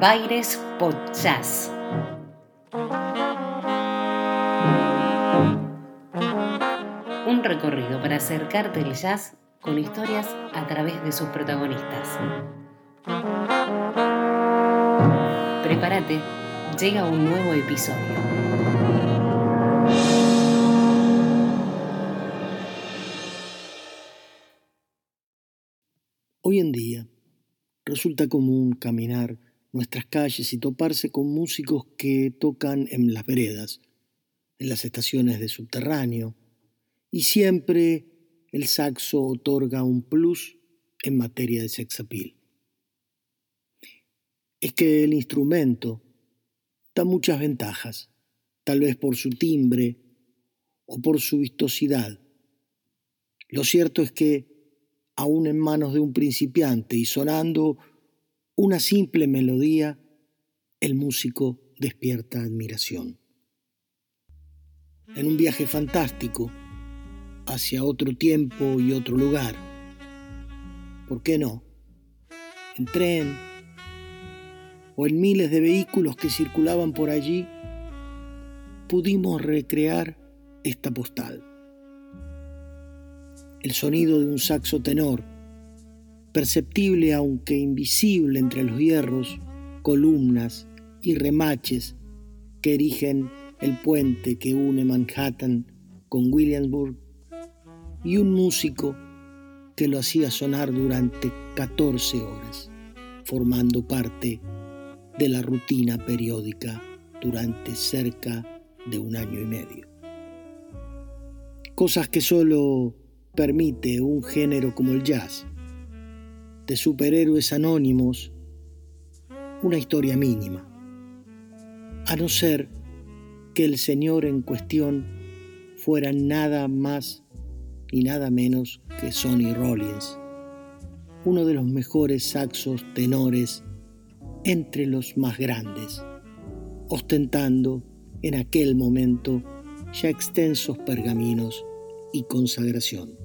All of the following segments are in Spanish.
Baires Jazz. Un recorrido para acercarte al jazz con historias a través de sus protagonistas. Prepárate, llega un nuevo episodio. Hoy en día resulta común caminar nuestras calles y toparse con músicos que tocan en las veredas, en las estaciones de subterráneo, y siempre el saxo otorga un plus en materia de sex appeal. Es que el instrumento da muchas ventajas, tal vez por su timbre o por su vistosidad. Lo cierto es que, aún en manos de un principiante y sonando una simple melodía, el músico despierta admiración. En un viaje fantástico hacia otro tiempo y otro lugar, ¿por qué no? En tren o en miles de vehículos que circulaban por allí, pudimos recrear esta postal. El sonido de un saxo tenor perceptible aunque invisible entre los hierros, columnas y remaches que erigen el puente que une Manhattan con Williamsburg, y un músico que lo hacía sonar durante 14 horas, formando parte de la rutina periódica durante cerca de un año y medio. Cosas que solo permite un género como el jazz, de superhéroes anónimos una historia mínima, a no ser que el señor en cuestión fuera nada más y nada menos que Sonny Rollins, uno de los mejores saxos tenores entre los más grandes, ostentando en aquel momento ya extensos pergaminos y consagración.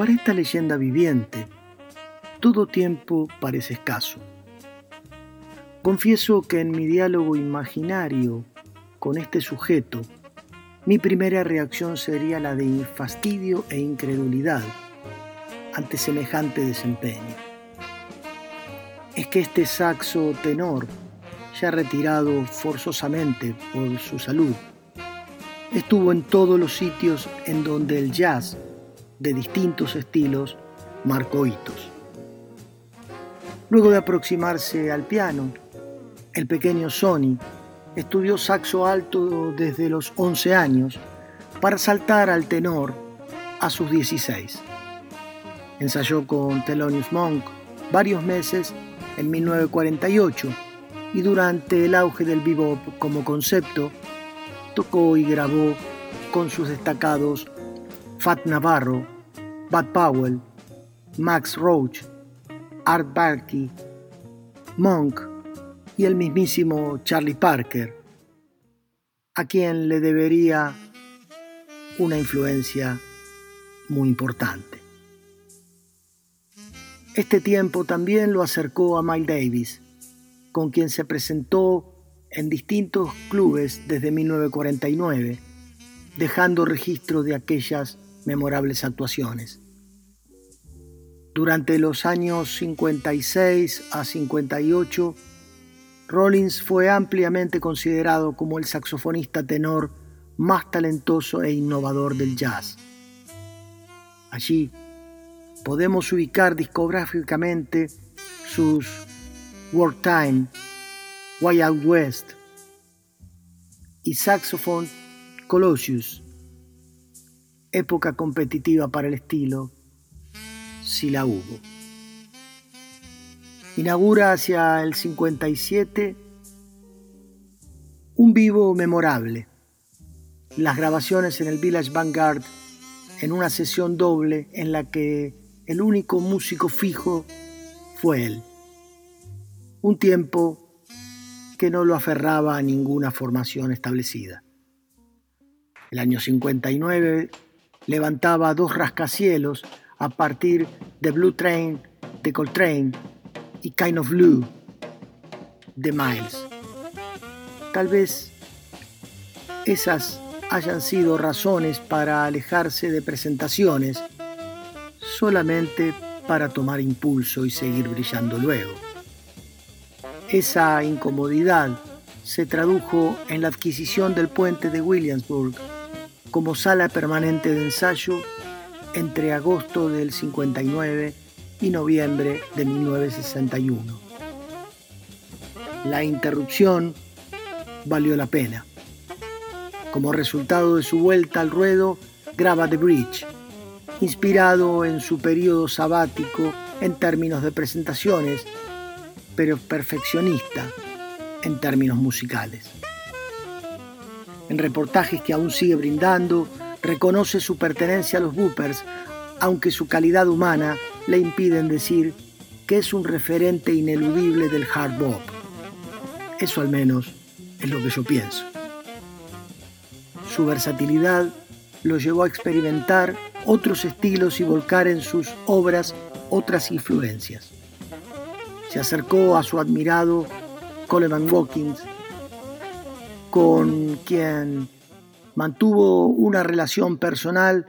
Para esta leyenda viviente, todo tiempo parece escaso. Confieso que en mi diálogo imaginario con este sujeto, mi primera reacción sería la de fastidio e incredulidad ante semejante desempeño. Es que este saxo tenor, ya retirado forzosamente por su salud, estuvo en todos los sitios en donde el jazz de distintos estilos marcó hitos. Luego de aproximarse al piano, el pequeño Sonny estudió saxo alto desde los 11 años para saltar al tenor a sus 16. Ensayó con Thelonious Monk varios meses en 1948 y durante el auge del bebop como concepto, tocó y grabó con sus destacados Fat Navarro, Bud Powell, Max Roach, Art Barkey, Monk y el mismísimo Charlie Parker, a quien le debería una influencia muy importante. Este tiempo también lo acercó a Miles Davis, con quien se presentó en distintos clubes desde 1949 dejando registro de aquellas memorables actuaciones. Durante los años 56 a 58, Rollins fue ampliamente considerado como el saxofonista tenor más talentoso e innovador del jazz. Allí podemos ubicar discográficamente sus Work Time, Wild West y Saxophone Colossus, época competitiva para el estilo, si la hubo. Inaugura hacia el 57 un vivo memorable, las grabaciones en el Village Vanguard en una sesión doble en la que el único músico fijo fue él. Un tiempo que no lo aferraba a ninguna formación establecida. El año 59 levantaba dos rascacielos a partir de Blue Train de Coltrane y Kind of Blue de Miles. Tal vez esas hayan sido razones para alejarse de presentaciones solamente para tomar impulso y seguir brillando luego. Esa incomodidad se tradujo en la adquisición del puente de Williamsburg como sala permanente de ensayo entre agosto del 59 y noviembre de 1961. La interrupción valió la pena. Como resultado de su vuelta al ruedo, graba The Bridge, inspirado en su periodo sabático en términos de presentaciones, pero perfeccionista en términos musicales. En reportajes que aún sigue brindando, reconoce su pertenencia a los Boopers, aunque su calidad humana le impiden decir que es un referente ineludible del hard bop. Eso al menos es lo que yo pienso. Su versatilidad lo llevó a experimentar otros estilos y volcar en sus obras otras influencias. Se acercó a su admirado Coleman Watkins, con quien mantuvo una relación personal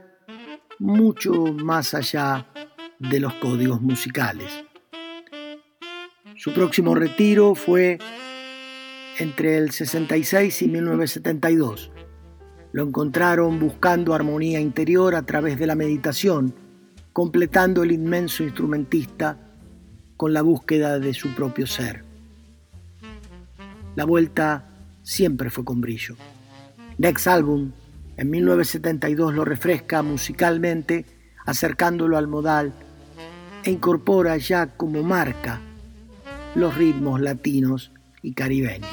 mucho más allá de los códigos musicales. Su próximo retiro fue entre el 66 y 1972 lo encontraron buscando armonía interior a través de la meditación, completando el inmenso instrumentista con la búsqueda de su propio ser. La vuelta siempre fue con brillo. Next Album, en 1972, lo refresca musicalmente, acercándolo al modal e incorpora ya como marca los ritmos latinos y caribeños.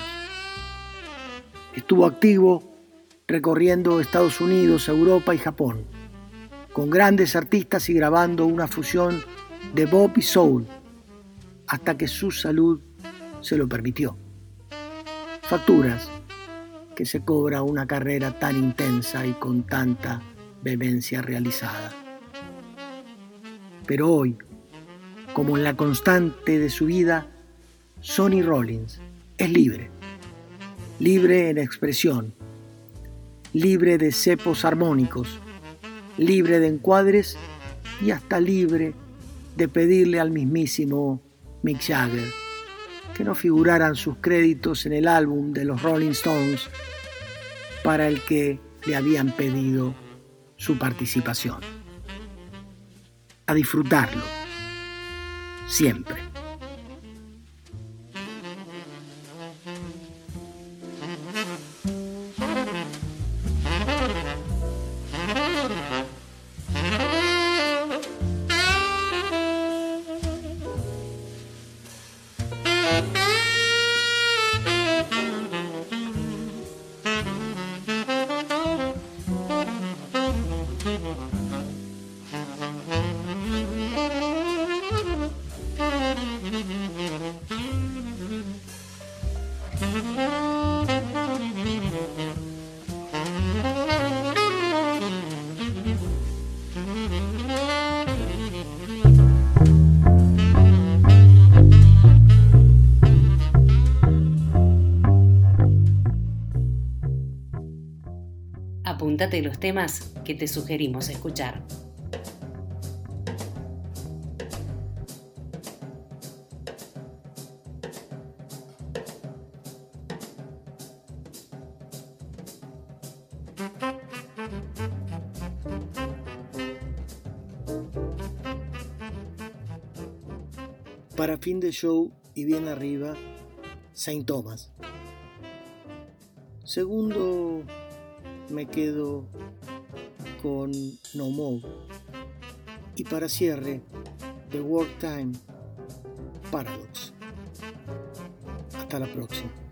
Estuvo activo recorriendo Estados Unidos, Europa y Japón, con grandes artistas y grabando una fusión de bop y soul, hasta que su salud se lo permitió. Facturas que se cobra una carrera tan intensa y con tanta vehemencia realizada. Pero hoy, como en la constante de su vida, Sonny Rollins es libre, libre en expresión, libre de cepos armónicos, libre de encuadres y hasta libre de pedirle al mismísimo Mick Jagger que no figuraran sus créditos en el álbum de los Rolling Stones para el que le habían pedido su participación. A disfrutarlo, siempre. Mm-hmm. Apúntate los temas que te sugerimos escuchar. Para fin de show y bien arriba, Saint Thomas. Segundo, me quedo con No More. Y para cierre, The Work Time Paradox. Hasta la próxima.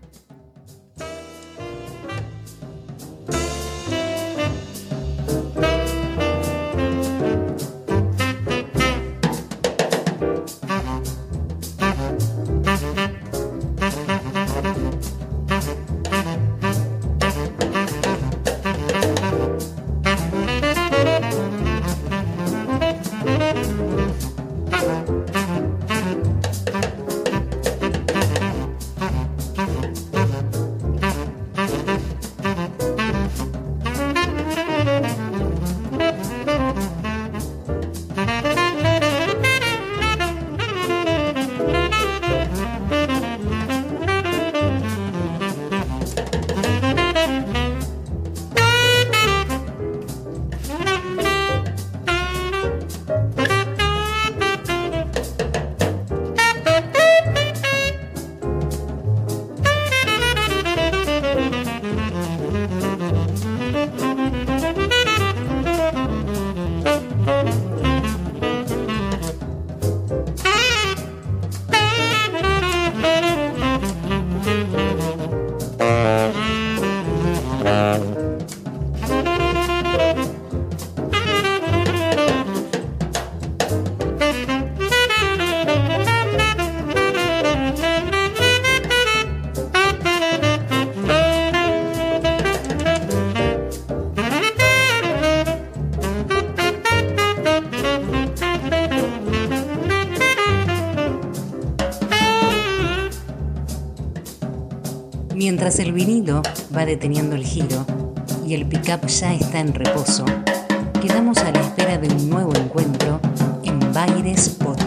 Mientras el vinilo va deteniendo el giro y el pickup ya está en reposo, quedamos a la espera de un nuevo encuentro en Baires Podcast.